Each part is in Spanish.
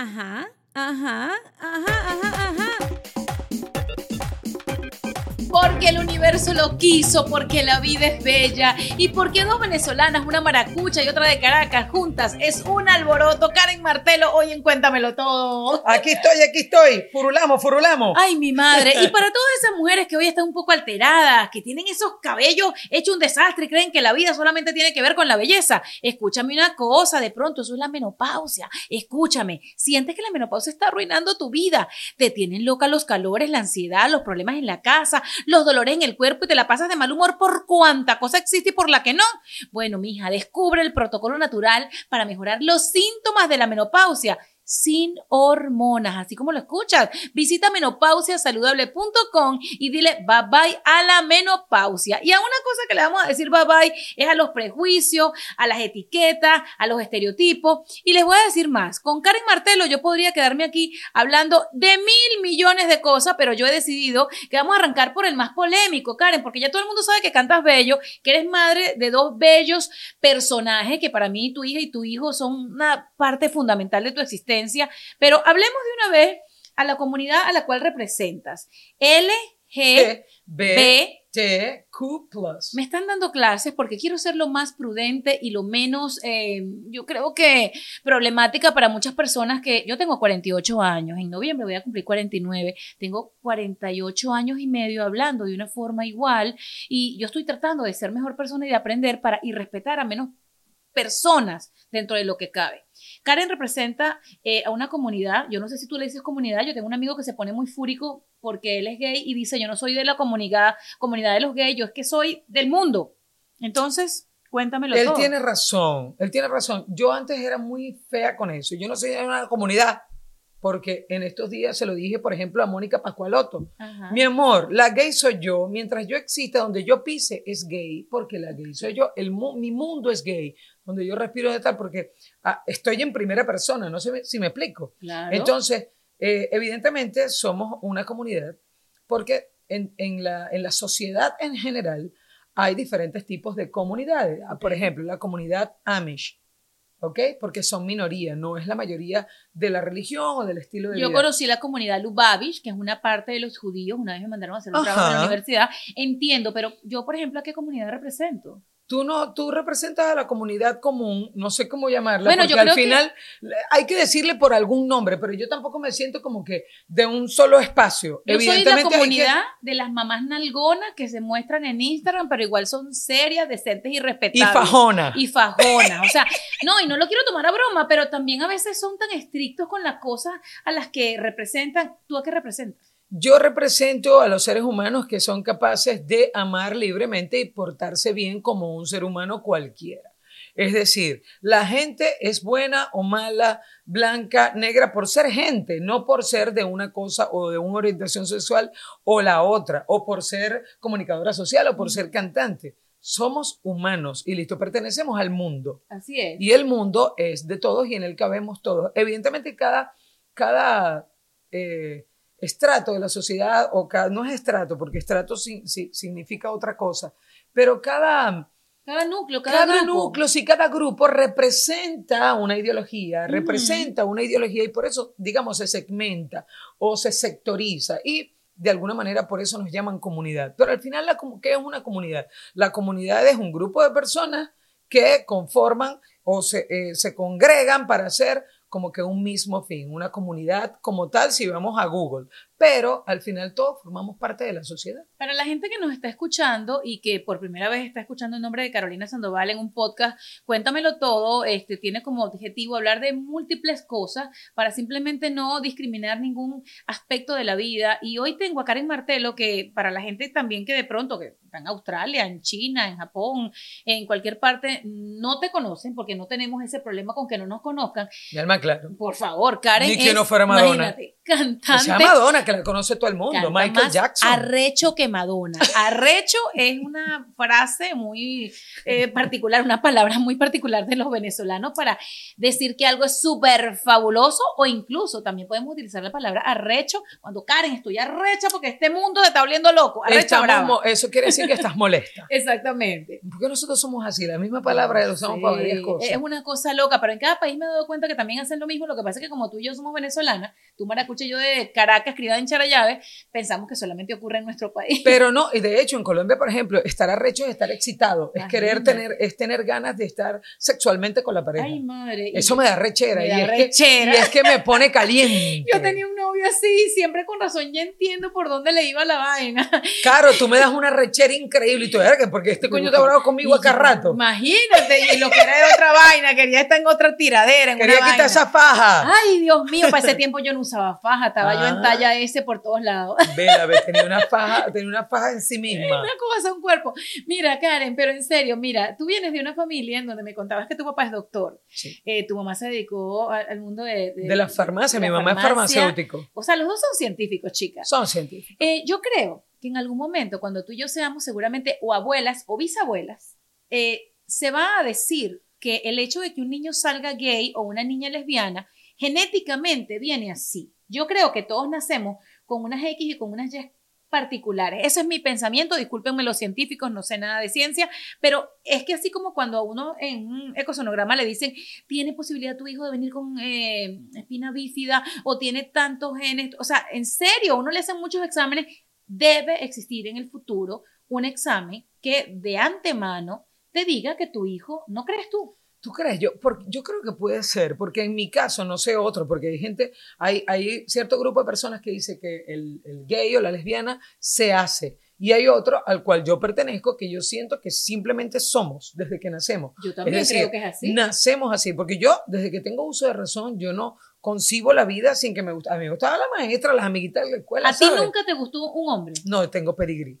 Ajá, ajá, Porque el universo lo quiso, porque la vida es bella y porque dos venezolanas, una maracucha y otra de Caracas, juntas es un alboroto. Karen Martelo, hoy en Cuéntamelo Todo. Aquí estoy, aquí estoy. Furulamos, furulamos. Ay, mi madre. Y para todas esas mujeres que hoy están un poco alteradas, que tienen esos cabellos hechos un desastre y creen que la vida solamente tiene que ver con la belleza, escúchame una cosa, de pronto eso es la menopausia. Escúchame, sientes que la menopausia está arruinando tu vida. Te tienen loca los calores, la ansiedad, los problemas en la casa, los dolores en el cuerpo y te la pasas de mal humor por cuánta cosa existe y por la que no. Bueno, mija, descubre el protocolo natural para mejorar los síntomas de la menopausia sin hormonas, así como lo escuchas. Visita menopausiasaludable.com y dile bye bye a la menopausia. Y a una cosa que le vamos a decir bye bye es a los prejuicios, a las etiquetas, a los estereotipos. Y les voy a decir más. Con Karen Martelo yo podría quedarme aquí hablando de mil millones de cosas, pero yo he decidido que vamos a arrancar por el más polémico, Karen, porque ya todo el mundo sabe que cantas bello, que eres madre de dos bellos personajes que para mí tu hija y tu hijo son una parte fundamental de tu existencia pero hablemos de una vez a la comunidad a la cual representas. LGBTQ+. Me están dando clases porque quiero ser lo más prudente y lo menos, eh, yo creo que problemática para muchas personas que yo tengo 48 años, en noviembre voy a cumplir 49, tengo 48 años y medio hablando de una forma igual y yo estoy tratando de ser mejor persona y de aprender para y respetar a menos personas dentro de lo que cabe. Karen representa eh, a una comunidad, yo no sé si tú le dices comunidad, yo tengo un amigo que se pone muy fúrico porque él es gay y dice, yo no soy de la comunidad, comunidad de los gays, yo es que soy del mundo. Entonces, cuéntamelo él todo. Él tiene razón, él tiene razón. Yo antes era muy fea con eso, yo no soy de una comunidad, porque en estos días se lo dije, por ejemplo, a Mónica Pascualoto. Mi amor, la gay soy yo, mientras yo exista, donde yo pise es gay, porque la gay soy yo, el mi mundo es gay, donde yo respiro de tal, porque ah, estoy en primera persona, no sé si me explico. Entonces, eh, evidentemente somos una comunidad, porque en, en, la, en la sociedad en general hay diferentes tipos de comunidades. Ah, por ejemplo, la comunidad Amish ¿ok? Porque son minoría, no es la mayoría de la religión o del estilo de Yo vida. Yo conocí la comunidad Lubavitch, que es una parte de los judíos, una vez me mandaron a hacer un trabajo en la universidad, entiendo, pero yo, por ejemplo, ¿a qué comunidad represento? Tú no, tú representas a la comunidad común, no sé cómo llamarla, bueno, porque yo al final hay que decirle por algún nombre, pero yo tampoco me siento como que de un solo espacio. Yo soy la comunidad de las mamás nalgonas que se muestran en Instagram, pero igual son serias, decentes y respetables. Y fajona. Y fajona. O sea, no, y no lo quiero tomar a broma, pero también a veces son tan estrictos con las cosas a las que representan. ¿Tú a qué representas? Yo represento a los seres humanos que son capaces de amar libremente y portarse bien como un ser humano cualquiera. Es decir, la gente es buena o mala, blanca, negra por ser gente, no por ser de una cosa o de una orientación sexual o la otra, o por ser comunicadora social o por ser cantante. Somos humanos y listo, pertenecemos al mundo. Así es. Y el mundo es de todos y en él cabemos todos. Evidentemente cada, cada eh, estrato de la sociedad, o cada, no es estrato, porque estrato significa otra cosa, pero cada... Cada núcleo, cada, cada núcleo, sí, cada grupo representa una ideología, representa una ideología y por eso, digamos, se segmenta o se sectoriza y de alguna manera por eso nos llaman comunidad. Pero al final, la, ¿qué es una comunidad? La comunidad es un grupo de personas que conforman o se, eh, se congregan para hacer como que un mismo fin, una comunidad como tal si vamos a Google, pero al final todos formamos parte de la sociedad. Para la gente que nos está escuchando y que por primera vez está escuchando el nombre de Carolina Sandoval en un podcast, cuéntamelo todo, este tiene como objetivo hablar de múltiples cosas para simplemente no discriminar ningún aspecto de la vida y hoy tengo a Karen Martelo que para la gente también que de pronto que está en Australia, en China, en Japón, en cualquier parte no te conocen porque no tenemos ese problema con que no nos conozcan. Mi alma claro. Por favor, Karen Ni que no fuera Madonna. Imagínate, cantante. Se llama Madonna, que la conoce todo el mundo. canta Michael más Jackson. Arrecho que Madonna. Arrecho es una frase muy eh, particular, una palabra muy particular de los venezolanos para decir que algo es súper fabuloso o incluso también podemos utilizar la palabra arrecho cuando Karen estoy arrecha porque este mundo se está volviendo loco. Arrecha brava. eso quiere decir que estás molesta. Exactamente. Porque nosotros somos así, la misma palabra la usamos para varias Sí, cosas. Es una cosa loca, pero en cada país me he dado cuenta que también hacen lo mismo. Lo que pasa es que como tú y yo somos venezolanas, tú maracucha y yo de Caracas, criada en Charallave, pensamos que solamente ocurre en nuestro país. Pero no, y de hecho en Colombia, por ejemplo, estar arrecho es estar excitado, es querer tener, es tener ganas de estar sexualmente con la pareja. Ay, madre. Eso me da rechera, Me y, es rechera. Que, y es que me pone caliente. Yo tenía un novio así, siempre con razón ya entiendo por dónde le iba la vaina. Claro, tú me das una rechera increíble y tú, porque este coño está bravo conmigo acá rato. Imagínate, y lo que era de otra vaina, quería estar en otra tiradera, en Quería una quitar vaina. esa faja. Ay, Dios mío, para ese tiempo yo no usaba faja, estaba yo en Ah. talla S por todos lados. Vela, ve, tenía una faja, tenía una faja en sí misma. Una cosa, un cuerpo. Mira, Karen, pero en serio, mira, tú vienes de una familia en donde me contabas que tu papá es doctor. Sí. Eh, tu mamá se dedicó a- al mundo de... De la farmacia, de mi la mamá es farmacia. farmacéutico. O sea, los dos son científicos, chicas. Son científicos. Eh, yo creo que en algún momento, cuando tú y yo seamos seguramente o abuelas o bisabuelas, eh, se va a decir que el hecho de que un niño salga gay o una niña lesbiana genéticamente viene así. Yo creo que todos nacemos con unas X y con unas Y particulares. Ese es mi pensamiento, discúlpenme los científicos, no sé nada de ciencia, pero es que así como cuando a uno en un ecosonograma le dicen, tiene posibilidad tu hijo de venir con eh, espina bífida o tiene tantos genes, o sea, en serio, uno le hacen muchos exámenes, debe existir en el futuro un examen que de antemano te diga que tu hijo no crees tú. ¿Tú crees? Yo, por- yo creo que puede ser, porque en mi caso, no sé otro, porque hay gente, hay, hay cierto grupo de personas que dice que el, el gay o la lesbiana se hace. Y hay otro al cual yo pertenezco que yo siento que simplemente somos desde que nacemos. Yo también decir, creo que es así. Nacemos así, porque yo, desde que tengo uso de razón, yo no concibo la vida sin que me guste. A mí me gustaba la maestra, las amiguitas de la escuela. ¿A ti nunca te gustó un hombre? No, tengo pedigrí.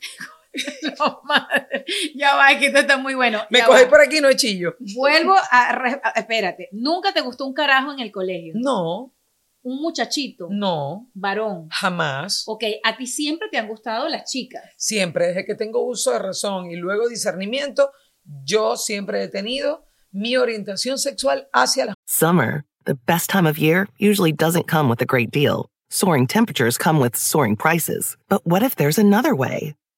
No, madre. Ya va, que esto está muy bueno. Me Ya cogí va. por aquí, no es chillo. Vuelvo a, re- a- Espérate, ¿nunca te gustó un carajo en el colegio? No, Un muchachito, no, varón. jamás. Ok, a ti siempre te han gustado las chicas. siempre, desde que tengo uso de razón y luego discernimiento, yo siempre he tenido mi orientación sexual hacia las Summer, the best time of year, usually doesn't come with a great deal. Soaring temperatures come with soaring prices. But what if there's another way?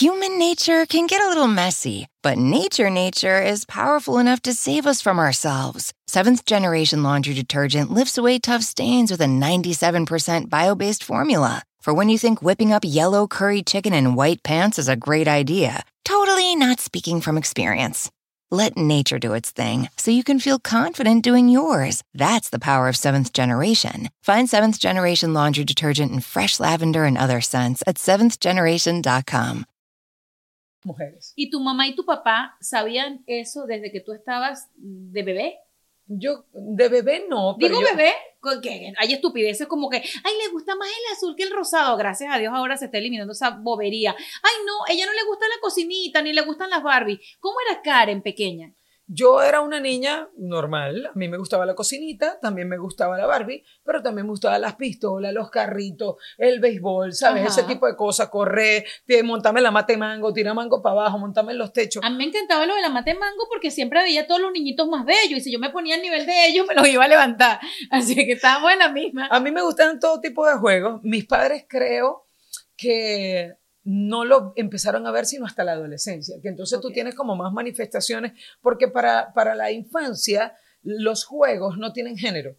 Human nature can get a little messy, but nature nature is powerful enough to save us from ourselves. Seventh generation laundry detergent lifts away tough stains with a 97% bio based formula. For when you think whipping up yellow curry chicken in white pants is a great idea, totally not speaking from experience. Let nature do its thing so you can feel confident doing yours. That's the power of seventh generation. Find seventh generation laundry detergent in fresh lavender and other scents at seventhgeneration.com. mujeres. ¿Y tu mamá y tu papá sabían eso desde que tú estabas de bebé? Yo de bebé no, pero Digo yo- bebé, que hay estupideces como que, ay, le gusta más el azul que el rosado. Gracias a Dios ahora se está eliminando esa bobería. Ay, no, ella no le gusta la cocinita, ni le gustan las Barbie. ¿Cómo era Karen pequeña? Yo era una niña normal, a mí me gustaba la cocinita, también me gustaba la Barbie, pero también me gustaban las pistolas, los carritos, el béisbol, ¿sabes? Ajá. Ese tipo de cosas, correr, montarme la mate mango, tirar mango para abajo, montarme en los techos. A mí me encantaba lo de la mate mango porque siempre veía a todos los niñitos más bellos y si yo me ponía al nivel de ellos me los iba a levantar. Así que estábamos en la misma. A mí me gustan todo tipo de juegos. Mis padres creo que no lo empezaron a ver sino hasta la adolescencia, que entonces tú tienes como más manifestaciones, porque para, para la infancia los juegos no tienen género.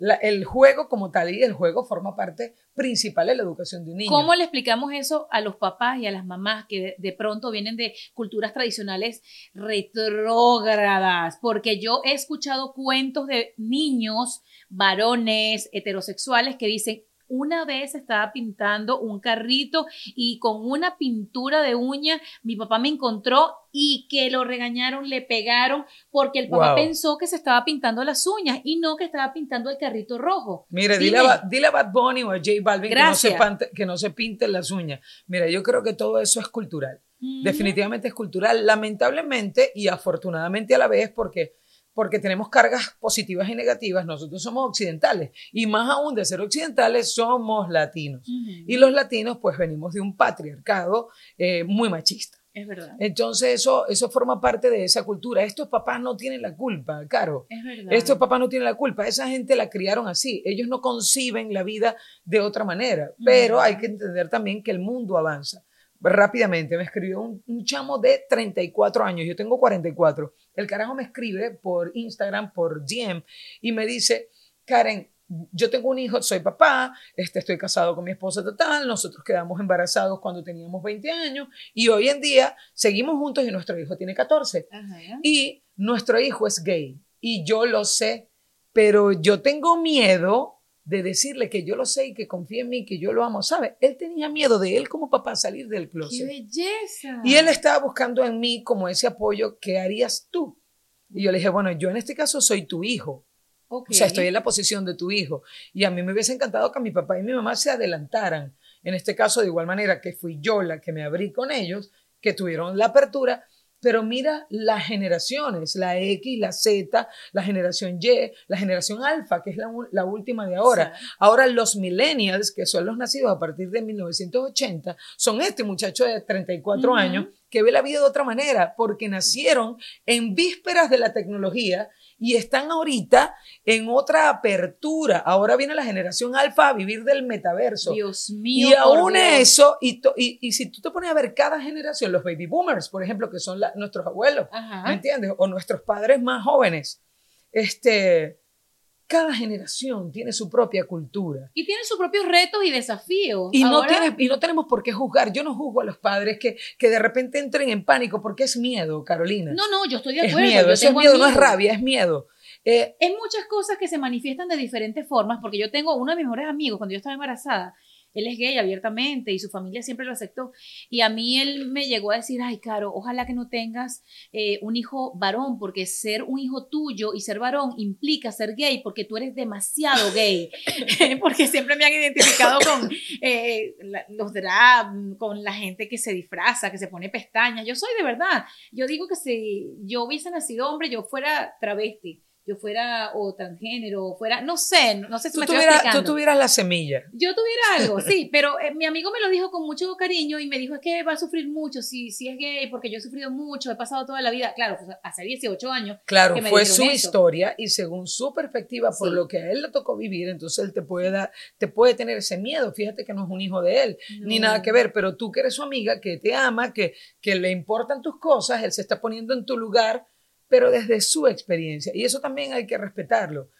La- el juego como tal y el juego forma parte principal de la educación de un niño. ¿Cómo le explicamos eso a los papás y a las mamás que de, de pronto vienen de culturas tradicionales retrógradas? Porque yo he escuchado cuentos de niños, varones, heterosexuales que dicen, Una vez estaba pintando un carrito y con una pintura de uña, mi papá me encontró y que lo regañaron, le pegaron, porque el papá Wow. pensó que se estaba pintando las uñas y no que estaba pintando el carrito rojo. Mire, Dime. dile a, dile a Bad Bunny o a J Balvin que no, se pante- que no se pinten las uñas. Mira, yo creo que todo eso es cultural. Ujú. Definitivamente es cultural, lamentablemente y afortunadamente a la vez porque porque tenemos cargas positivas y negativas, nosotros somos occidentales y más aún de ser occidentales somos latinos. Ujú. Y los latinos pues venimos de un patriarcado eh, muy machista. Es verdad. Entonces eso, eso forma parte de esa cultura. Estos papás no tienen la culpa, Caro. Es verdad. Estos papás no tienen la culpa, esa gente la criaron así, ellos no conciben la vida de otra manera, pero hay que entender también que el mundo avanza. Rápidamente, me escribió un, un chamo de 34 años, yo tengo 44, el carajo me escribe por Instagram, por DM, y me dice, Karen, yo tengo un hijo, soy papá, este, estoy casado con mi esposa total, nosotros quedamos embarazados cuando teníamos 20 años y hoy en día seguimos juntos y nuestro hijo tiene 14 Ajá. y nuestro hijo es gay y yo lo sé, pero yo tengo miedo de decirle que yo lo sé y que confíe en mí, que yo lo amo, ¿sabe? Él tenía miedo de él como papá salir del ¡Qué closet. belleza! Y él estaba buscando en mí como ese apoyo, ¿qué harías tú? Y yo le dije, bueno, yo en este caso soy tu hijo. Ok. O sea, estoy en la posición de tu hijo. Y a mí me hubiese encantado que mi papá y mi mamá se adelantaran. En este caso, de igual manera que fui yo la que me abrí con ellos, que tuvieron la apertura. Pero mira las generaciones, la X, la Z, la generación Y, la generación Alfa, que es la, la última de ahora. Sí. Ahora los millennials, que son los nacidos a partir de 1980, son este muchacho de 34 Ujú. años que ve la vida de otra manera, porque nacieron en vísperas de la tecnología y están ahorita en otra apertura. Ahora viene la generación alfa a vivir del metaverso. Dios mío. y aún Dios. eso, y, to- y, y si tú te pones a ver cada generación, los baby boomers, por ejemplo, que son la- nuestros abuelos, ¿me entiendes? O nuestros padres más jóvenes, este, cada generación tiene su propia cultura. Y tienen sus propios retos y desafíos. Y no, y no tenemos por qué juzgar. Yo no juzgo a los padres que, que de repente entren en pánico porque es miedo, Carolina. No, no, yo estoy de es acuerdo. miedo, yo eso es miedo, no es rabia, es miedo. Eh, Es muchas cosas que se manifiestan de diferentes formas, porque yo tengo uno de mis mejores amigos, cuando yo estaba embarazada, él es gay abiertamente y su familia siempre lo aceptó. Y a mí él me llegó a decir, ay, Caro, ojalá que no tengas eh, un hijo varón, porque ser un hijo tuyo y ser varón implica ser gay, porque tú eres demasiado gay. porque siempre me han identificado con eh, los drag, con la gente que se disfraza, que se pone pestañas. Yo soy de verdad. Yo digo que si yo hubiese nacido hombre, yo fuera travesti yo fuera o transgénero, o fuera, no sé, no sé si tú, me estoy tú tuvieras la semilla. Yo tuviera algo, sí, pero eh, mi amigo me lo dijo con mucho cariño y me dijo es que va a sufrir mucho si, si es gay, porque yo he sufrido mucho, he pasado toda la vida, claro, pues, hace 18 años. Claro, que me fue su eso. historia y según su perspectiva, por Sí. lo que a él le tocó vivir, entonces él te puede, dar, te puede tener ese miedo. Fíjate que no es un hijo de él, ni nada que ver, pero tú que eres su amiga, que te ama, que, que le importan tus cosas, él se está poniendo en tu lugar, pero desde su experiencia. Y eso también hay que respetarlo.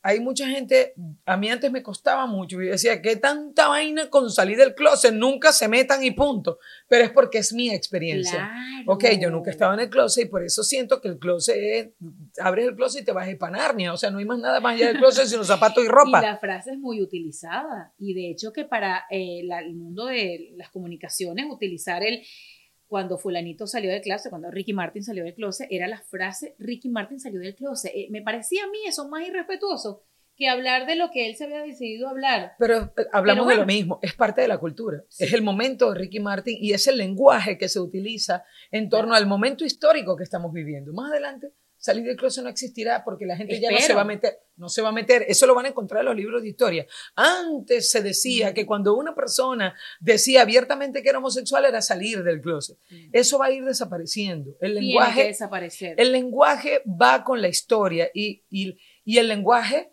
Hay mucha gente, a mí antes me costaba mucho, y decía, ¿qué tanta vaina con salir del closet? Nunca se metan y punto. Pero es porque es mi experiencia. Claro. Ok, yo nunca estaba en el closet y por eso siento que el closet es, abres el closet y te vas a Panarnia, o sea, no hay más nada más allá del closet sino zapatos y Y ropa. la frase es muy utilizada. Y de hecho que para eh, la- el mundo de las comunicaciones, utilizar el cuando fulanito salió del closet, cuando Ricky Martin salió del closet, era la frase Ricky Martin salió del closet. Eh, me parecía a mí eso más irrespetuoso que hablar de lo que él se había decidido hablar. Pero eh, hablamos Pero de lo mismo, es parte de la cultura, Sí. es el momento de Ricky Martin y es el lenguaje que se utiliza en torno al momento histórico que estamos viviendo. Más adelante, salir del closet no existirá porque la gente ya no se va a meter, no se va a meter, eso lo van a encontrar en los libros de historia. Antes se decía Mm. que cuando una persona decía abiertamente que era homosexual era salir del closet. Mm. Eso va a ir desapareciendo. El Tiene lenguaje que desaparecer. El lenguaje va con la historia y, y- y el lenguaje,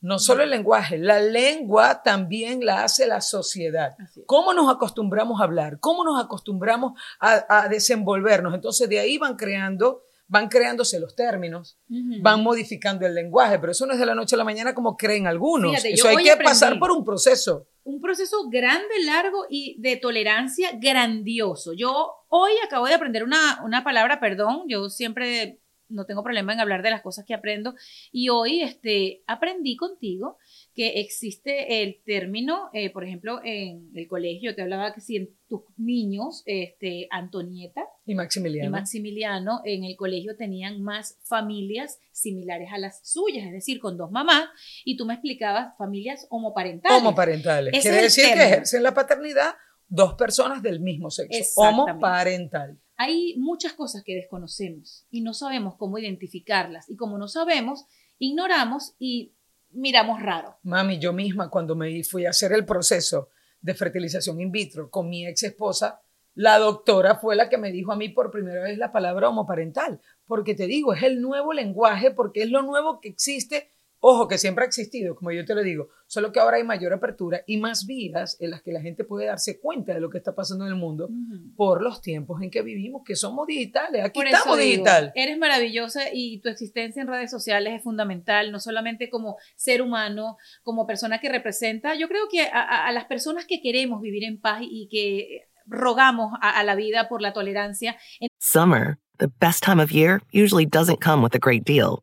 no solo el lenguaje, la lengua también la hace la sociedad. ¿Cómo nos acostumbramos a hablar? ¿Cómo nos acostumbramos a, a desenvolvernos? Entonces de ahí van creando, van creándose los términos, van modificando el lenguaje, pero eso no es de la noche a la mañana como creen algunos. Fíjate, eso hay que aprendí. pasar por un proceso. un proceso grande, largo y de tolerancia grandioso. Yo hoy acabo de aprender una, una palabra, perdón, yo siempre no tengo problema en hablar de las cosas que aprendo. Y hoy este, aprendí contigo que existe el término, eh, por ejemplo, en el colegio, te hablaba que si en tus niños, este, Antonieta y Maximiliano. y Maximiliano, en el colegio tenían más familias similares a las suyas, es decir, con dos mamás, y tú me explicabas familias homoparentales. Homoparentales. Ese Quiere decir que ejercen la paternidad dos personas del mismo sexo. Homoparental. Hay muchas cosas que desconocemos y no sabemos cómo identificarlas, y como no sabemos, ignoramos y miramos raro. Mami, yo misma cuando me fui a hacer el proceso de fertilización in vitro con mi ex esposa, la doctora fue la que me dijo a mí por primera vez la palabra homoparental, porque te digo, es el nuevo lenguaje, porque es lo nuevo que existe, ojo, que siempre ha existido, como yo te lo digo, solo que ahora hay mayor apertura y más vías en las que la gente puede darse cuenta de lo que está pasando en el mundo por los tiempos en que vivimos, que somos digitales, aquí Por estamos digo, digital. eres maravillosa y tu existencia en redes sociales es fundamental, no solamente como ser humano, como persona que representa. Yo creo que a, a- a las personas que queremos vivir en paz y que rogamos a, a la vida por la tolerancia, Summer, the best time of year, usually doesn't come with a great deal.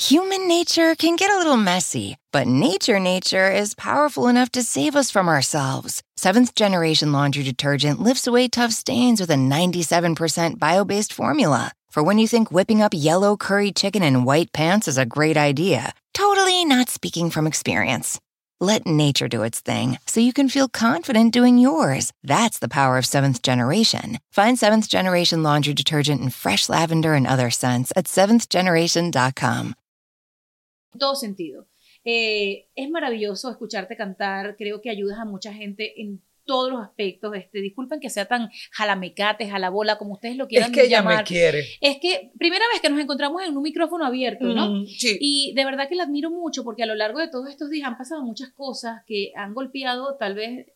Human nature can get a little messy, but nature nature is powerful enough to save us from ourselves. Seventh generation laundry detergent lifts away tough stains with a 97% bio based formula. For when you think whipping up yellow curry chicken in white pants is a great idea, totally not speaking from experience. Let nature do its thing so you can feel confident doing yours. That's the power of seventh generation. Find seventh generation laundry detergent in fresh lavender and other scents at seventhgeneration.com. en todo sentido. Eh, es maravilloso escucharte cantar, creo que ayudas a mucha gente en todos los aspectos. Este, disculpen que sea tan jalamecate, jalabola, como ustedes lo Es quieran que ella llamar. me quiere. Es que primera vez que nos encontramos en un micrófono abierto, ¿no? Mm, sí. Y de verdad que la admiro mucho porque a lo largo de todos estos días han pasado muchas cosas que han golpeado tal vez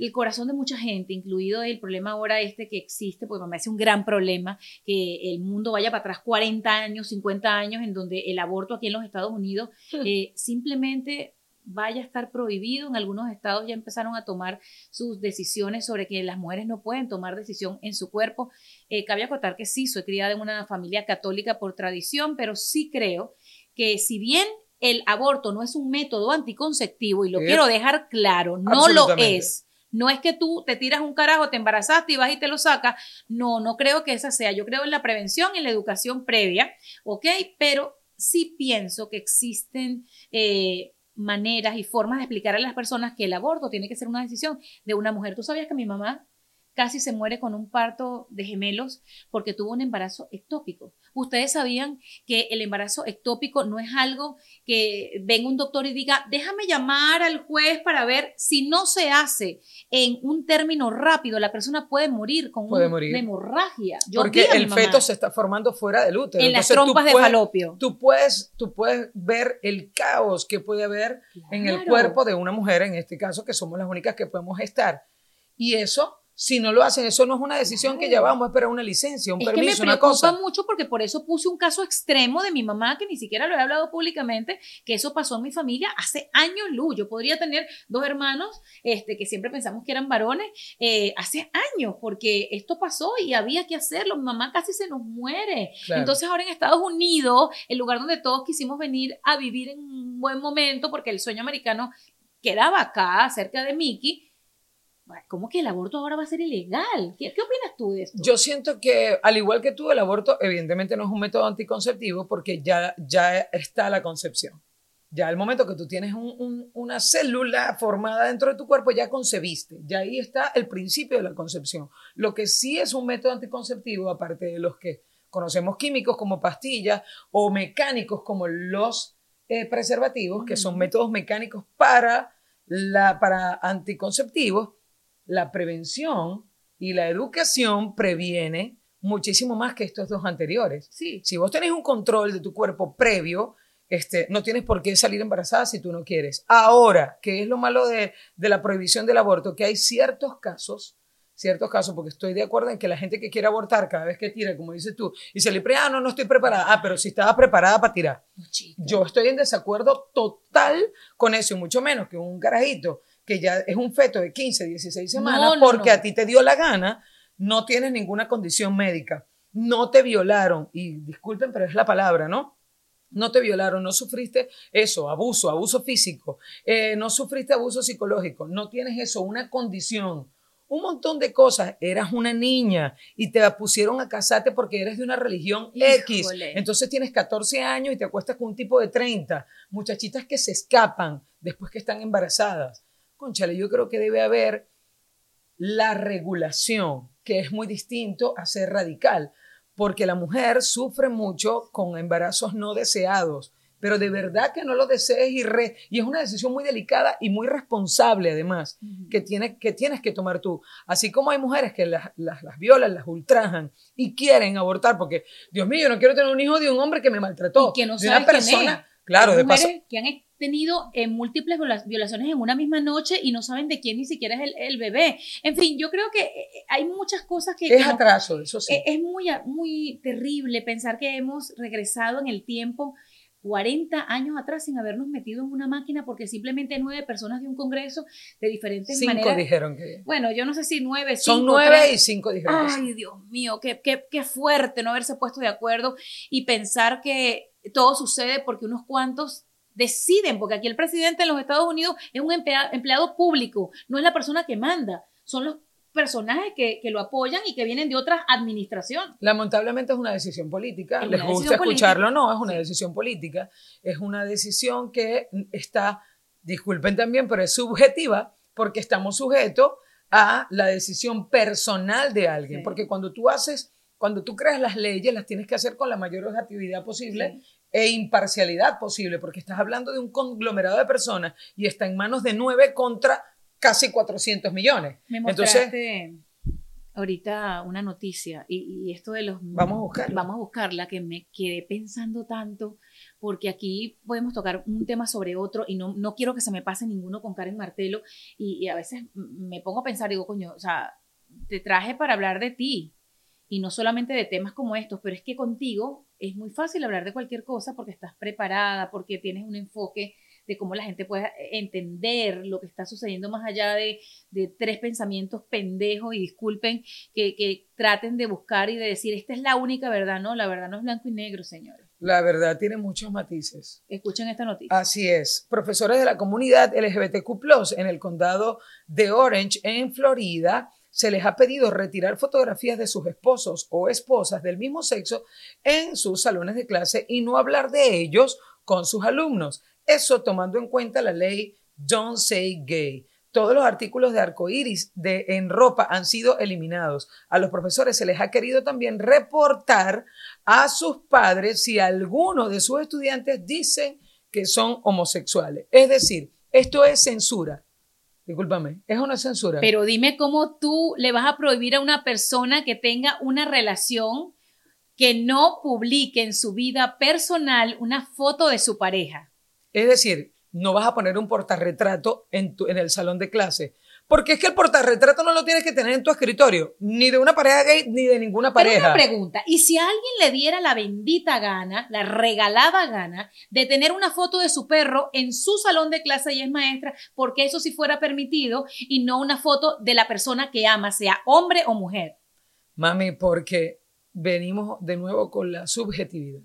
el corazón de mucha gente, incluido el problema ahora este que existe, porque me parece un gran problema que el mundo vaya para atrás 40 años, 50 años, en donde el aborto aquí en los Estados Unidos eh, simplemente vaya a estar prohibido. En algunos estados ya empezaron a tomar sus decisiones sobre que las mujeres no pueden tomar decisión en su cuerpo. Eh, cabe acotar que sí, soy criada en una familia católica por tradición, pero sí creo que si bien el aborto no es un método anticonceptivo, y lo quiero dejar claro, no lo es. No es que tú te tiras un carajo, te embarazaste y vas y te lo sacas. No, no creo que esa sea. Yo creo en la prevención, en la educación previa, ¿ok? Pero sí pienso que existen eh, maneras y formas de explicar a las personas que el aborto tiene que ser una decisión de una mujer. ¿Tú sabías que mi mamá casi se muere con un parto de gemelos porque tuvo un embarazo ectópico? Ustedes sabían que el embarazo ectópico no es algo que venga un doctor y diga, déjame llamar al juez para ver si no se hace en un término rápido, la persona puede morir con Puede un- morir. una hemorragia. Yo Porque el mamá feto se está formando fuera del útero. en las Entonces, tú trompas de puedes- falopio. Tú puedes, tú puedes ver el caos que puede haber en el cuerpo de una mujer, en este caso, que somos las únicas que podemos estar. Y eso, si no lo hacen, eso no es una decisión que ya vamos a esperar una licencia, un Es que me permiso, una preocupa cosa. mucho porque por eso puse un caso extremo de mi mamá que ni siquiera lo he hablado públicamente, que eso pasó en mi familia hace años luz. Yo podría tener dos hermanos este, que siempre pensamos que eran varones eh, hace años porque esto pasó y había que hacerlo. Mi mamá casi se nos muere. Claro. Entonces ahora en Estados Unidos, el lugar donde todos quisimos venir a vivir en un buen momento porque el sueño americano quedaba acá, cerca de Mickey. ¿Cómo que el aborto ahora va a ser ilegal? ¿Qué, qué opinas tú de esto? Yo siento que, al igual que tú, el aborto evidentemente no es un método anticonceptivo porque ya, ya está la concepción. Ya al momento que tú tienes un- un- una célula formada dentro de tu cuerpo, ya concebiste. Ya ahí está el principio de la concepción. Lo que sí es un método anticonceptivo, aparte de los que conocemos químicos como pastillas o mecánicos como los eh, preservativos, que son métodos mecánicos para, la, para anticonceptivos, la prevención y la educación previene muchísimo más que estos dos anteriores. Sí. Si vos tenés un control de tu cuerpo previo, este, no tienes por qué salir embarazada si tú no quieres. Ahora, ¿qué es lo malo de, de la prohibición del aborto? Que hay ciertos casos ciertos casos, porque estoy de acuerdo en que la gente que quiere abortar cada vez que tira, como dices tú, y se le pre, ah, no, no estoy preparada, ah, pero si estaba preparada para tirar. Yo estoy en desacuerdo total con eso, y mucho menos que un carajito que ya es un feto de 15, 16 semanas, porque a ti te dio la gana, no tienes ninguna condición médica, no te violaron, y disculpen, pero es la palabra, ¿no? no te violaron, no sufriste eso, abuso, abuso físico, eh, no sufriste abuso psicológico, no tienes eso, una condición, un montón de cosas. Eras una niña y te pusieron a casarte porque eres de una religión X. Entonces tienes 14 años y te acuestas con un tipo de 30. Muchachitas que se escapan después que están embarazadas. Conchale, yo creo que debe haber la regulación, que es muy distinto a ser radical, porque la mujer sufre mucho con embarazos no deseados pero de verdad que no lo desees y, re, y es una decisión muy delicada y muy responsable además que, tienes, que tienes que tomar tú. Así como hay mujeres que las, las, violan, las ultrajan y quieren abortar porque, Dios mío, yo no quiero tener un hijo de un hombre que me maltrató. Y que no de una persona, claro, de paso, que han tenido eh, múltiples violaciones en una misma noche y no saben de quién ni siquiera es el, bebé. En fin, yo creo que eh, hay muchas cosas que... Es atraso, eso sí. Es, es muy, muy terrible pensar que hemos regresado en el tiempo 40 años atrás sin habernos metido en una máquina porque simplemente nueve personas de un congreso de diferentes cinco maneras. dijeron que. Bueno, yo no sé si nueve, Son nueve y cinco dijeron. Ay, Dios mío, qué, qué, qué fuerte no haberse puesto de acuerdo y pensar que todo sucede porque unos cuantos deciden, porque aquí el presidente de los Estados Unidos es un empleado público, no es la persona que manda, son los personajes que, lo apoyan y que vienen de otra administración. Lamentablemente es una decisión política, les gusta escucharlo o no, es una decisión política, es una decisión que está, disculpen también, pero es subjetiva porque estamos sujetos a la decisión personal de alguien, porque cuando tú haces, cuando tú creas las leyes, las tienes que hacer con la mayor objetividad posible e imparcialidad posible, porque estás hablando de un conglomerado de personas y está en manos de nueve contra casi 400 millones. Me mostraste ahorita una noticia y, esto de los... Vamos a buscarla. Vamos a buscarla, que me quedé pensando tanto, porque aquí podemos tocar un tema sobre otro y no, no quiero que se me pase ninguno con Karen Martelo y, a veces me pongo a pensar, digo, coño, o sea, te traje para hablar de ti y no solamente de temas como estos, pero es que contigo es muy fácil hablar de cualquier cosa porque estás preparada, porque tienes un enfoque de cómo la gente pueda entender lo que está sucediendo más allá de, tres pensamientos pendejos y disculpen que, traten de buscar y de decir, esta es la única verdad, no, la verdad no es blanco y negro, señores. La verdad tiene muchos matices. Escuchen esta noticia. Así es. Profesores de la comunidad LGBTQ en el condado de Orange, en Florida, se les ha pedido retirar fotografías de sus esposos o esposas del mismo sexo en sus salones de clase y no hablar de ellos con sus alumnos. Eso tomando en cuenta la ley Don't Say Gay. Todos los artículos de arcoíris de, en ropa han sido eliminados. A los profesores se les ha querido también reportar a sus padres si alguno de sus estudiantes dicen que son homosexuales. Es decir, esto es censura. Discúlpame, es una censura. Pero dime cómo tú le vas a prohibir a una persona que tenga una relación que no publique en su vida personal una foto de su pareja. Es decir, no vas a poner un portarretrato en, tu, en el salón de clase. Porque es que el portarretrato no lo tienes que tener en tu escritorio, ni de una pareja gay, ni de ninguna pareja. Pero una pregunta, ¿y si alguien le diera la bendita gana, la regalada gana, de tener una foto de su perro en su salón de clase y es maestra, porque eso sí fuera permitido, y no una foto de la persona que ama, sea hombre o mujer? Mami, porque venimos de nuevo con la subjetividad.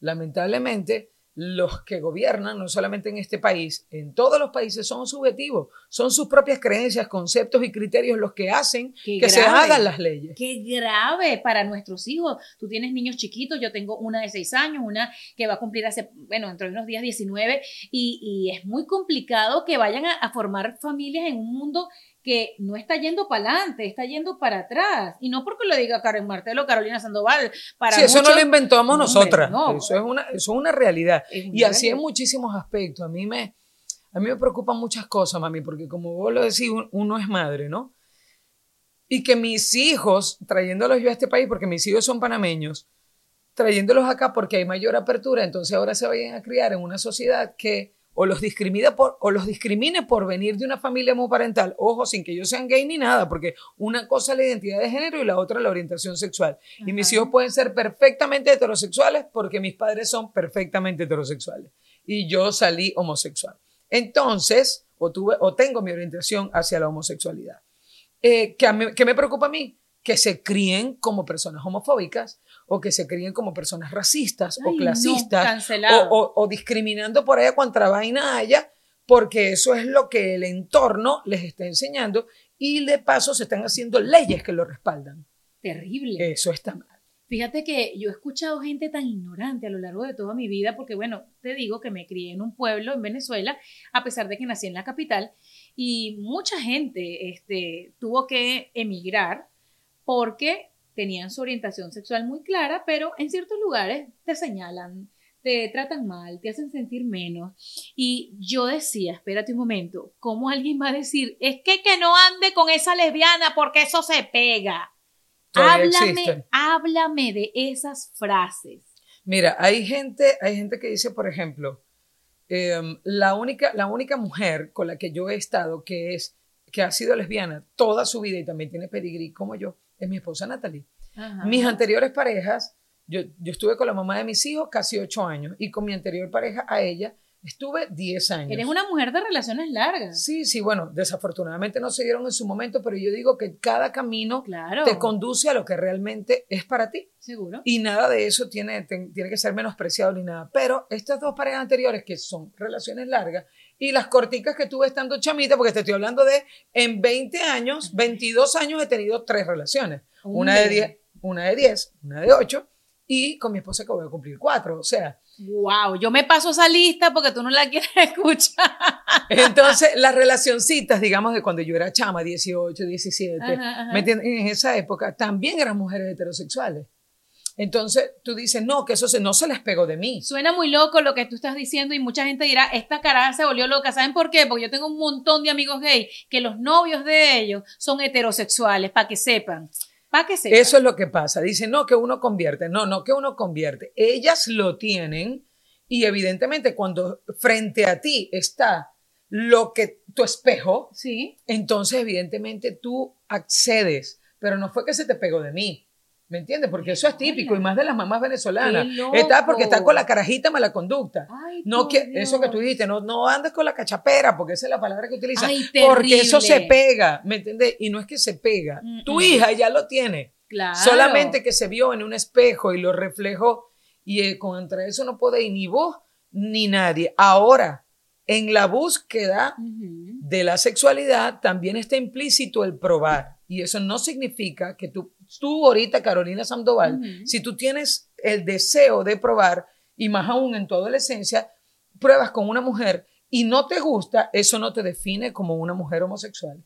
Lamentablemente, los que gobiernan, no solamente en este país, en todos los países son subjetivos, son sus propias creencias, conceptos y criterios los que hacen que se hagan las leyes. Qué grave para nuestros hijos. Tú tienes niños chiquitos, yo tengo una de seis años, una que va a cumplir hace, bueno, dentro de unos días 19, y, y es muy complicado que vayan a, a formar familias en un mundo que no está yendo para adelante, está yendo para atrás. Y no porque lo diga Karen Martelo Carolina Sandoval. Para sí, eso no lo inventamos nosotras. Eso, es una, eso es una realidad. y así en muchísimos aspectos. A mí, me, a mí me preocupan muchas cosas, mami, porque como vos lo decís, uno es madre, ¿no? Y que mis hijos, trayéndolos yo a este país, porque mis hijos son panameños, trayéndolos acá porque hay mayor apertura, entonces ahora se vayan a criar en una sociedad que o los discrimina por o los discrimine por venir de una familia homoparental, ojo, sin que ellos sean gay ni nada, porque una cosa es la identidad de género y la otra la orientación sexual. Y mis hijos pueden ser perfectamente heterosexuales porque mis padres son perfectamente heterosexuales y yo salí homosexual. Entonces, o tuve o tengo mi orientación hacia la homosexualidad. Eh, ¿Qué me preocupa a mí? Que se críen como personas homofóbicas o que se críen como personas racistas o clasistas o, discriminando por allá contra vaina haya, porque eso es lo que el entorno les está enseñando y de paso se están haciendo leyes que lo respaldan. Terrible. Eso está mal. Fíjate que yo he escuchado gente tan ignorante a lo largo de toda mi vida, porque bueno, te digo que me crié en un pueblo en Venezuela, a pesar de que nací en la capital, y mucha gente este, tuvo que emigrar porque tenían su orientación sexual muy clara, pero en ciertos lugares te señalan, te tratan mal, te hacen sentir menos. Y yo decía, espérate un momento, ¿cómo alguien va a decir, es que que no ande con esa lesbiana porque eso se pega? Háblame, háblame de esas frases. Mira, hay gente, hay gente que dice, por ejemplo, em, la, única, la única mujer con la que yo he estado que es que ha sido lesbiana toda su vida y también tiene pedigrí como yo, es mi esposa Natalie. Mis anteriores parejas, yo, yo estuve con la mamá de mis hijos casi ocho años y con mi anterior pareja, a ella, Estuve 10 años. Eres una mujer de relaciones largas. Sí, sí, bueno, desafortunadamente no se dieron en su momento, pero yo digo que cada camino te conduce a lo que realmente es para ti. Seguro. Y nada de eso tiene, tiene que ser menospreciado ni nada. Pero estas dos parejas anteriores, que son relaciones largas, y las corticas que tuve estando chamita, porque te estoy hablando de, en 20 años, 22 años he tenido tres relaciones. Una de 10, una de 10, una de 8, y con mi esposa que voy a cumplir cuatro. O sea, Wow, yo me paso esa lista porque tú no la quieres escuchar. Entonces, las relacioncitas, digamos, de cuando yo era chama, 18, 17, ¿me en esa época también eran mujeres heterosexuales. Entonces, tú dices, no, que eso se, no se les pegó de mí. Suena muy loco lo que tú estás diciendo y mucha gente dirá, esta cara se volvió loca. ¿Saben por qué? Porque yo tengo un montón de amigos gay que los novios de ellos son heterosexuales, para que sepan. Eso es lo que pasa. Dicen, no, que uno convierte. No, no, que uno convierte. Ellas lo tienen y evidentemente cuando frente a ti está lo que tu espejo, sí. entonces evidentemente tú accedes. Pero no fue que se te pegó de mí. ¿Me entiendes? Porque eso es típico y más de las mamás venezolanas. Está porque está con la carajita mala conducta. no que eso que tú dijiste, no, no andes con la cachapera, porque esa es la palabra que utilizan. porque eso se pega, ¿me entiendes? Y no es que se pega. tu hija ya lo tiene. Claro. Solamente que se vio en un espejo y lo reflejó. Y eh, contra eso no puede ir ni vos ni nadie. Ahora, en la búsqueda de la sexualidad también está implícito el probar. Y eso no significa que tú tú ahorita, Carolina Sandoval, si tú tienes el deseo de probar, y más aún en tu adolescencia, pruebas con una mujer y no te gusta, eso no te define como una mujer homosexual.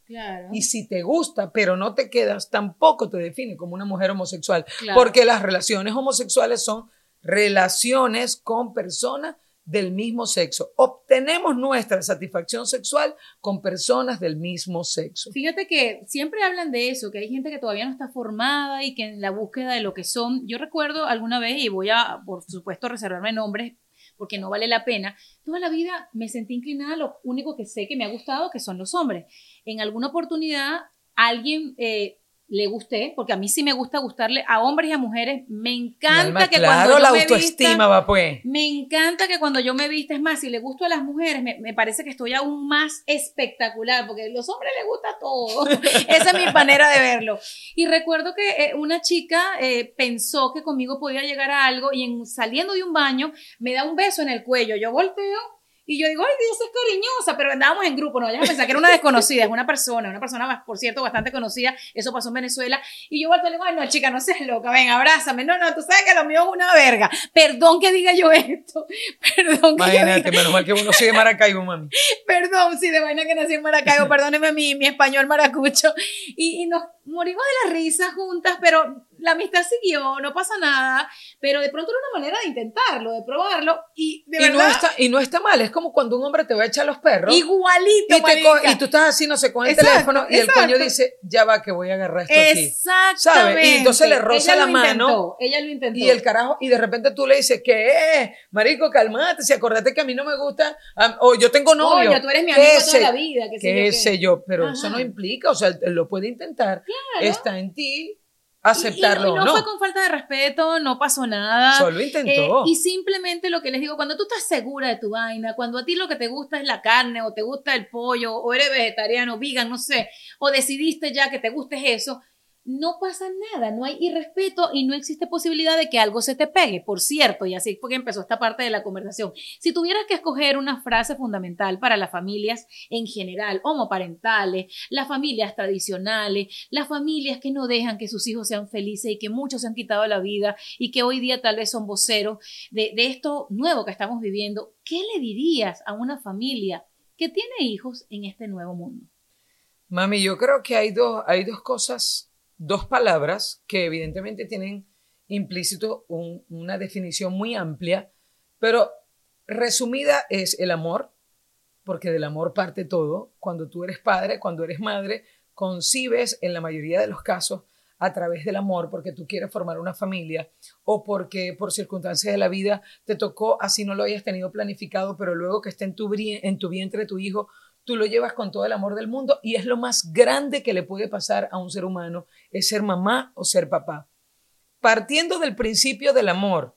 Y si te gusta, pero no te quedas, tampoco te define como una mujer homosexual. Porque las relaciones homosexuales son relaciones con personas del mismo sexo. Obtenemos nuestra satisfacción sexual con personas del mismo sexo. Fíjate que siempre hablan de eso, que hay gente que todavía no está formada y que en la búsqueda de lo que son, yo recuerdo alguna vez, y voy a, por supuesto, reservarme nombres porque no vale la pena, toda la vida me sentí inclinada a lo único que sé que me ha gustado, que son los hombres. En alguna oportunidad alguien eh, le guste, porque a mí sí me gusta gustarle a hombres y a mujeres. Me encanta que cuando yo la me autoestima va pues. Me encanta que cuando yo me vista, es más, si le gusto a las mujeres, me, parece que estoy aún más espectacular, porque a los hombres les gusta todo. Esa es mi manera de verlo. Y recuerdo que eh, una chica eh, pensó que conmigo podía llegar a algo y en, saliendo de un baño me da un beso en el cuello. Yo volteo y yo digo, ay, Dios es cariñosa, pero andábamos en grupo, no vayas a pensar que era una desconocida, es una persona, una persona, por cierto, bastante conocida, eso pasó en Venezuela. Y yo vuelto y le digo, ay, no, chica, no seas loca, ven, abrázame. No, no, tú sabes que lo mío es una verga. Perdón que diga yo esto. Perdón que Imagínate, menos mal que uno de Maracaibo, mami. Perdón, sí, de vaina que nací en Maracaibo, perdóneme mi, mi español maracucho. Y, y nos morimos de la risa juntas, pero la amistad siguió, no pasa nada, pero de pronto era una manera de intentarlo, de probarlo y de Y verdad no, está, y no está mal, es como cuando un hombre te va a echar los perros. igualito, y, te co- y tú estás así, no sé, con el Exacto, teléfono y el coño dice, ya va que voy a agarrar esto aquí. Exactamente. ¿Sabe? Y entonces le roza la mano intentó, ella lo intentó. Y el carajo, y de repente tú le dices, ¿qué es? Marico, calmate, si acordate que a mí no me gusta, am- o yo tengo novio. Coño, tú eres mi ¿Qué amigo toda sé- la vida, que sé yo qué qué. sé yo, pero eso no implica, o sea, lo puede intentar, está en ti aceptarlo y, y no o no. fue con falta de respeto, no pasó nada. Solo intentó. Eh, y simplemente lo que les digo, cuando tú estás segura de tu vaina, cuando a ti lo que te gusta es la carne, o te gusta el pollo, o eres vegetariano, vegan, no sé, o decidiste ya que te guste eso, no pasa nada, no hay irrespeto y no existe posibilidad de que algo se te pegue. Por cierto, y así fue que empezó esta parte de la conversación. Si tuvieras que escoger una frase fundamental para las familias en general, homoparentales, las familias tradicionales, las familias que no dejan que sus hijos sean felices y que muchos se han quitado la vida y que hoy día tal vez son voceros de, de esto nuevo que estamos viviendo, ¿qué le dirías a una familia que tiene hijos en este nuevo mundo? Mami, yo creo que hay dos, hay dos cosas, dos palabras que evidentemente tienen implícito un- una definición muy amplia, pero resumida es el amor, porque del amor parte todo. Cuando tú eres padre, cuando eres madre, concibes en la mayoría de los casos a través del amor, porque tú quieres formar una familia o porque por circunstancias de la vida te tocó, así no lo hayas tenido planificado, pero luego que esté en tu vientre tu hijo, tú lo llevas con todo el amor del mundo y es lo más grande que le puede pasar a un ser humano, es ser mamá o ser papá. Partiendo del principio del amor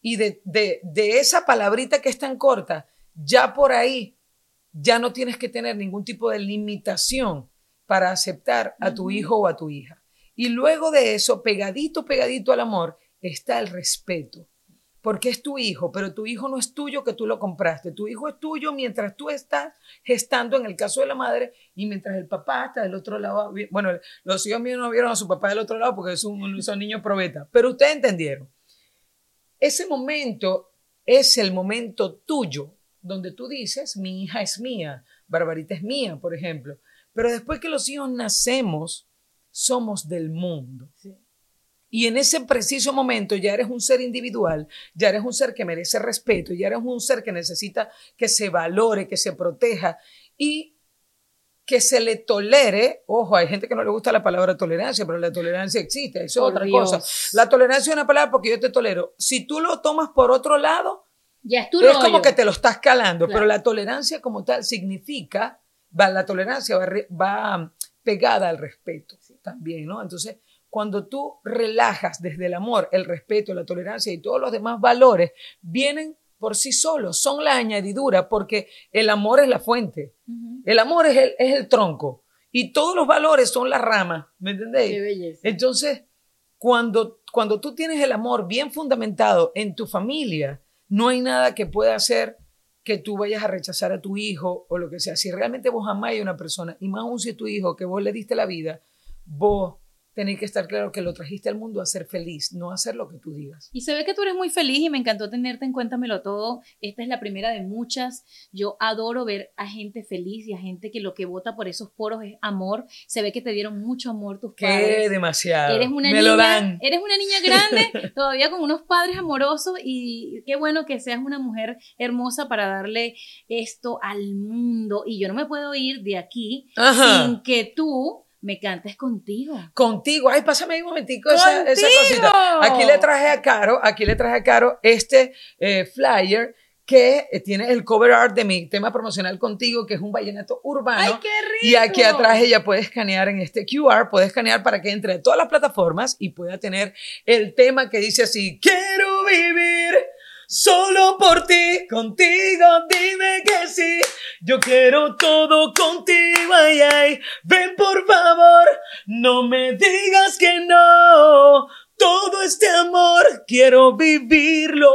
y de, de, de esa palabrita que es tan corta, ya por ahí, ya no tienes que tener ningún tipo de limitación para aceptar a tu hijo o a tu hija. Y luego de eso, pegadito, pegadito al amor, está el respeto porque es tu hijo, pero tu hijo no es tuyo que tú lo compraste. Tu hijo es tuyo mientras tú estás gestando, en el caso de la madre, y mientras el papá está del otro lado. Bueno, los hijos míos no vieron a su papá del otro lado porque son, son niños probeta, pero ustedes entendieron. Ese momento es el momento tuyo, donde tú dices, mi hija es mía, Barbarita es mía, por ejemplo. Pero después que los hijos nacemos, somos del mundo. Y en ese preciso momento ya eres un ser individual, ya eres un ser que merece respeto, ya eres un ser que necesita que se valore, que se proteja y que se le tolere. Ojo, hay gente que no le gusta la palabra tolerancia, pero la tolerancia existe, eso Por es otra Dios. cosa. La tolerancia es una palabra porque yo te tolero. Si tú lo tomas por otro lado, Ya es tu es como que te lo estás calando, Claro. pero la tolerancia como tal significa, va, la tolerancia va, va pegada al respeto también, ¿no? Entonces, cuando tú relajas desde el amor, el respeto, la tolerancia y todos los demás valores, vienen por sí solos, son la añadidura, porque el amor es la fuente, el amor es el, es el tronco y todos los valores son la rama, ¿me entendéis? Qué belleza. Entonces, cuando, cuando tú tienes el amor bien fundamentado en tu familia, no hay nada que pueda hacer que tú vayas a rechazar a tu hijo o lo que sea. Si realmente vos amáis a una persona, y más aún si es tu hijo, que vos le diste la vida, vos tenés que estar claro que lo trajiste al mundo a ser feliz, no a hacer lo que tú digas. Y se ve que tú eres muy feliz y me encantó tenerte en Cuéntamelo Todo. Esta es la primera de muchas. Yo adoro ver a gente feliz y a gente que lo que vota por esos poros es amor. Se ve que te dieron mucho amor tus Qué padres. demasiado. Eres una Me niña, lo dan. eres una niña grande, todavía con unos padres amorosos y qué bueno que seas una mujer hermosa para darle esto al mundo. Y yo no me puedo ir de aquí Ajá. sin que tú me cantes contigo. Contigo, ay, pásame ahí un momentico esa, esa cosita. Aquí le traje a Caro, aquí le traje a Caro este eh, flyer que eh, tiene el cover art de mi tema promocional contigo, que es un vallenato urbano. ¡Ay, qué rico! Y aquí atrás ella puede escanear en este QR, puede escanear para que entre a todas las plataformas y pueda tener el tema que dice así, quiero vivir solo por ti, contigo, dime que sí, yo quiero todo contigo, ay, ay, ven por favor, no me digas que no, Todo este amor quiero vivirlo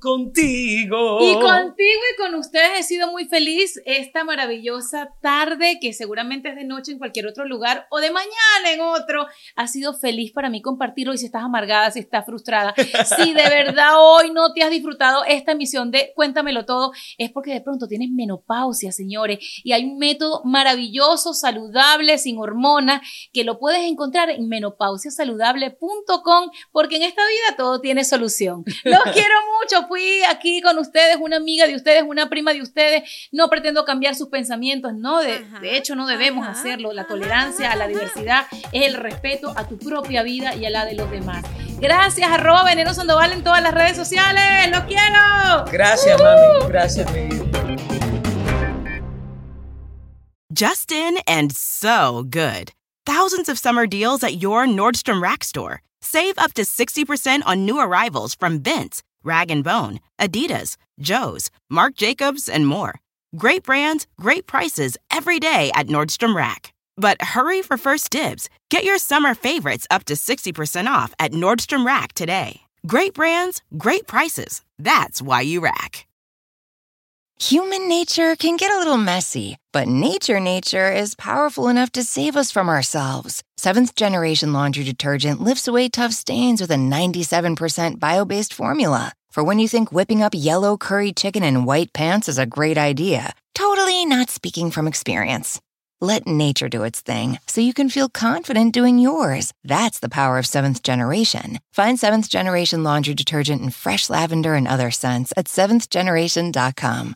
contigo. Y contigo y con ustedes he sido muy feliz esta maravillosa tarde, que seguramente es de noche en cualquier otro lugar o de mañana en otro. Ha sido feliz para mí compartirlo y si estás amargada, si estás frustrada, si de verdad hoy no te has disfrutado esta emisión de Cuéntamelo Todo, es porque de pronto tienes menopausia, señores, y hay un método maravilloso, saludable, sin hormonas, que lo puedes encontrar en menopausiasaludable.com porque en esta vida todo tiene solución. Los quiero mucho, fui aquí con ustedes, una amiga de ustedes, una prima de ustedes, no pretendo cambiar sus pensamientos, no, de, de hecho no debemos hacerlo. La tolerancia a la diversidad es el respeto a tu propia vida y a la de los demás. Gracias, arroba Veneno Sandoval en todas las redes sociales. ¡Los quiero! Gracias, mami. Gracias, mi vida. Justin and so good. Thousands of summer deals at your Nordstrom Rack store. Save up to 60% on new arrivals from Vince, Rag & Bone, Adidas, Joe's, Marc Jacobs, and more. Great brands, great prices every day at Nordstrom Rack. But hurry for first dibs. Get your summer favorites up to 60% off at Nordstrom Rack today. Great brands, great prices. That's why you rack. Human nature can get a little messy, but nature nature is powerful enough to save us from ourselves. Seventh generation laundry detergent lifts away tough stains with a 97% bio based formula. For when you think whipping up yellow curry chicken in white pants is a great idea, totally not speaking from experience. Let nature do its thing so you can feel confident doing yours. That's the power of seventh generation. Find seventh generation laundry detergent in fresh lavender and other scents at seventhgeneration.com.